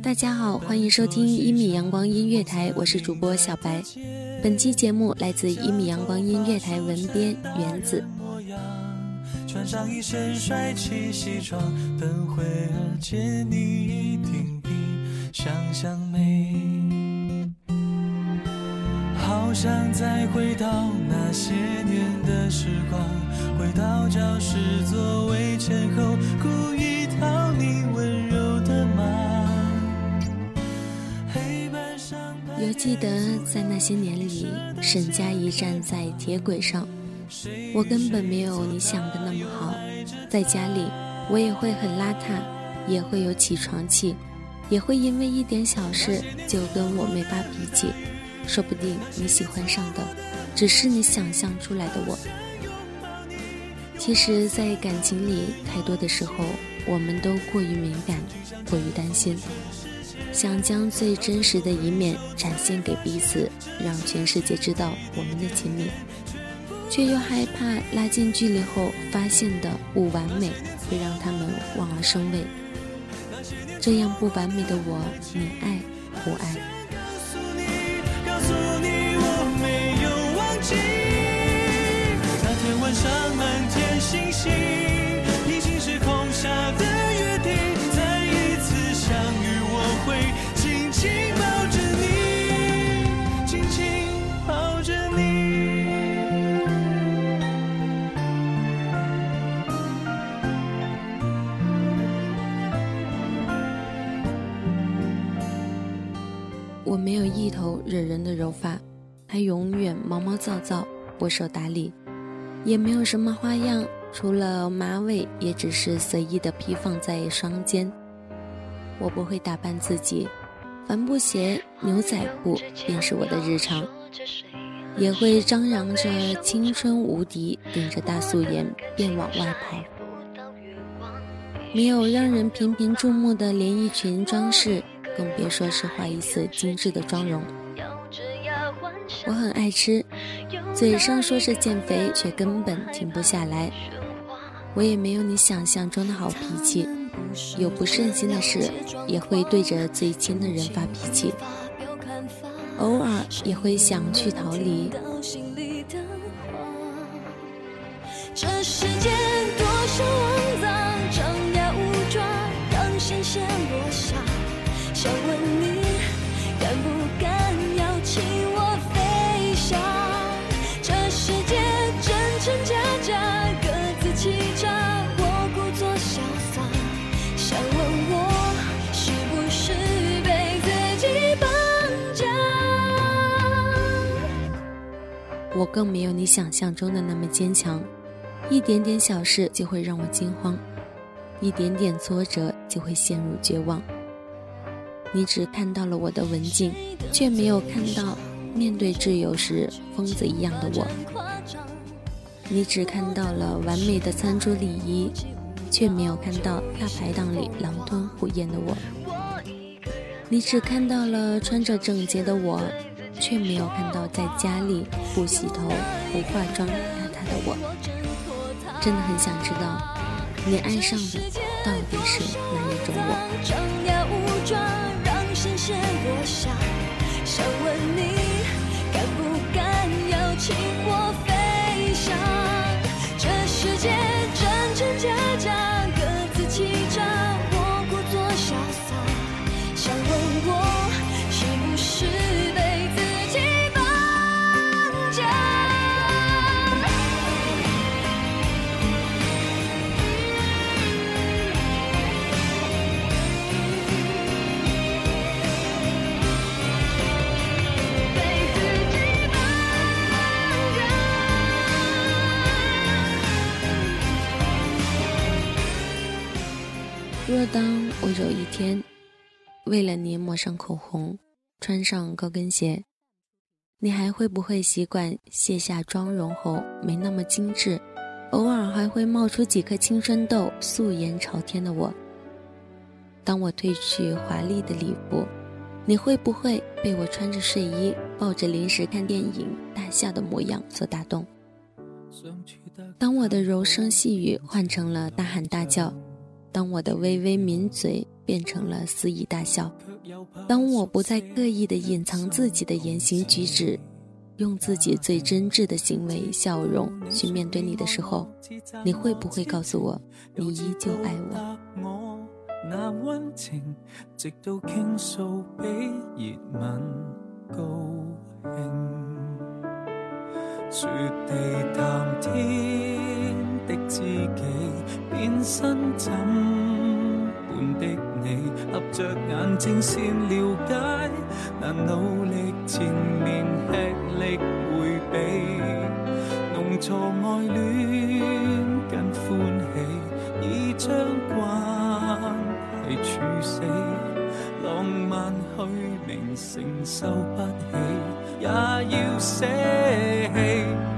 大家好欢迎收听一米阳光音乐台我是主播小白本期节目来自一米阳光音乐台文编原子穿上一身帅气西装等会儿见你一定比想象美好想再回到那些年的时光回到教室座位前后记得在那些年里，沈佳宜站在铁轨上。我根本没有你想的那么好，在家里我也会很邋遢，也会有起床气，也会因为一点小事就跟我没发脾气。说不定你喜欢上的只是你想象出来的我。其实，在感情里，太多的时候，我们都过于敏感，过于担心。想将最真实的一面展现给彼此，让全世界知道我们的亲密，却又害怕拉近距离后发现的不完美，会让他们望而生畏。这样不完美的我，你爱不爱？我没有一头惹人的柔发，它永远毛毛躁躁，不受打理，也没有什么花样，除了马尾，也只是随意的披放在双肩。我不会打扮自己，帆布鞋、牛仔裤便是我的日常，也会张扬着青春无敌，顶着大素颜便往外跑，没有让人频频注目的连衣裙装饰。更别说是画一次精致的妆容。我很爱吃，嘴上说是减肥，却根本停不下来。我也没有你想象中的好脾气，有不顺心的事也会对着最亲的人发脾气，偶尔也会想去逃离。这世界。我更没有你想象中的那么坚强，一点点小事就会让我惊慌，一点点挫折就会陷入绝望。你只看到了我的文静，却没有看到面对挚友时疯子一样的我。你只看到了完美的餐桌礼仪，却没有看到大排档里狼吞虎咽的我。你只看到了穿着整洁的我。却没有看到在家里不洗头、不化妆邋遢的我，真的很想知道，你爱上的是哪一种我？当我有一天，为了你抹上口红，穿上高跟鞋，你还会不会习惯卸下妆容后没那么精致，偶尔还会冒出几颗青春痘、素颜朝天的我？当我褪去华丽的礼服，你会不会被我穿着睡衣、抱着零食看电影、大笑的模样所打动？当我的柔声细语换成了大喊大叫。当我的微微抿嘴变成了肆意大笑，当我不再刻意的隐藏自己的言行举止，用自己最真挚的行为、笑容去面对你的时候，你会不会告诉我，你依旧爱我？前身枕伴的你，合着眼睛先了解，难努力缠绵，吃力回避，弄错爱恋跟欢喜，已将关系处死，浪漫虚名承受不起，也要舍弃。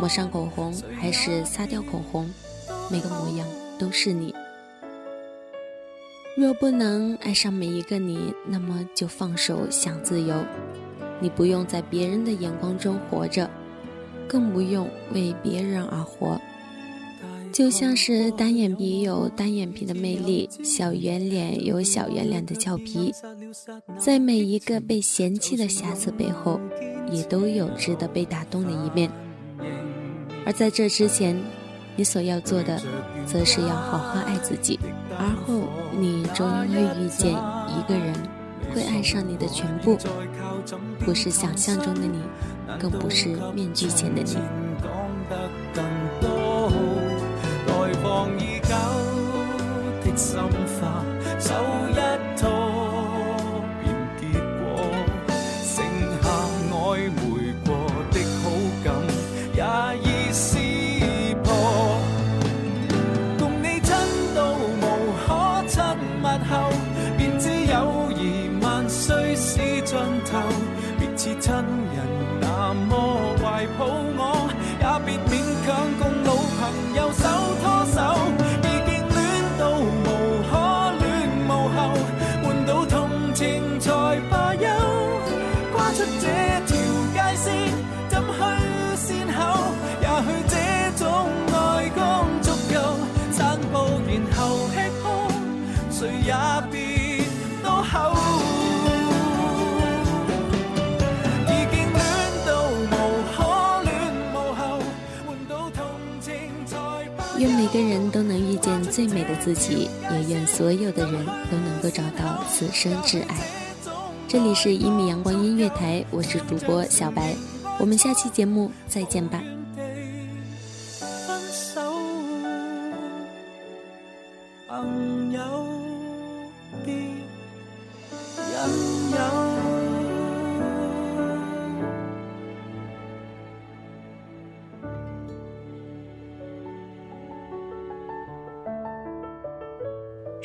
抹上口红还是擦掉口红，每个模样都是你。若不能爱上每一个你，那么就放手想自由。你不用在别人的眼光中活着，更不用为别人而活。就像是单眼皮有单眼皮的魅力，小圆脸有小圆脸的俏皮。在每一个被嫌弃的瑕疵背后，也都有值得被打动的一面。而在这之前，你所要做的，则是要好好爱自己。而后，你终会遇见一个人，会爱上你的全部，不是想象中的你，更不是面具前的你。便知友谊万岁是尽头，别似亲人。人人都能遇见最美的自己，也愿所有的人都能够找到此生挚爱。这里是一米阳光音乐台，我是主播小白，我们下期节目再见吧。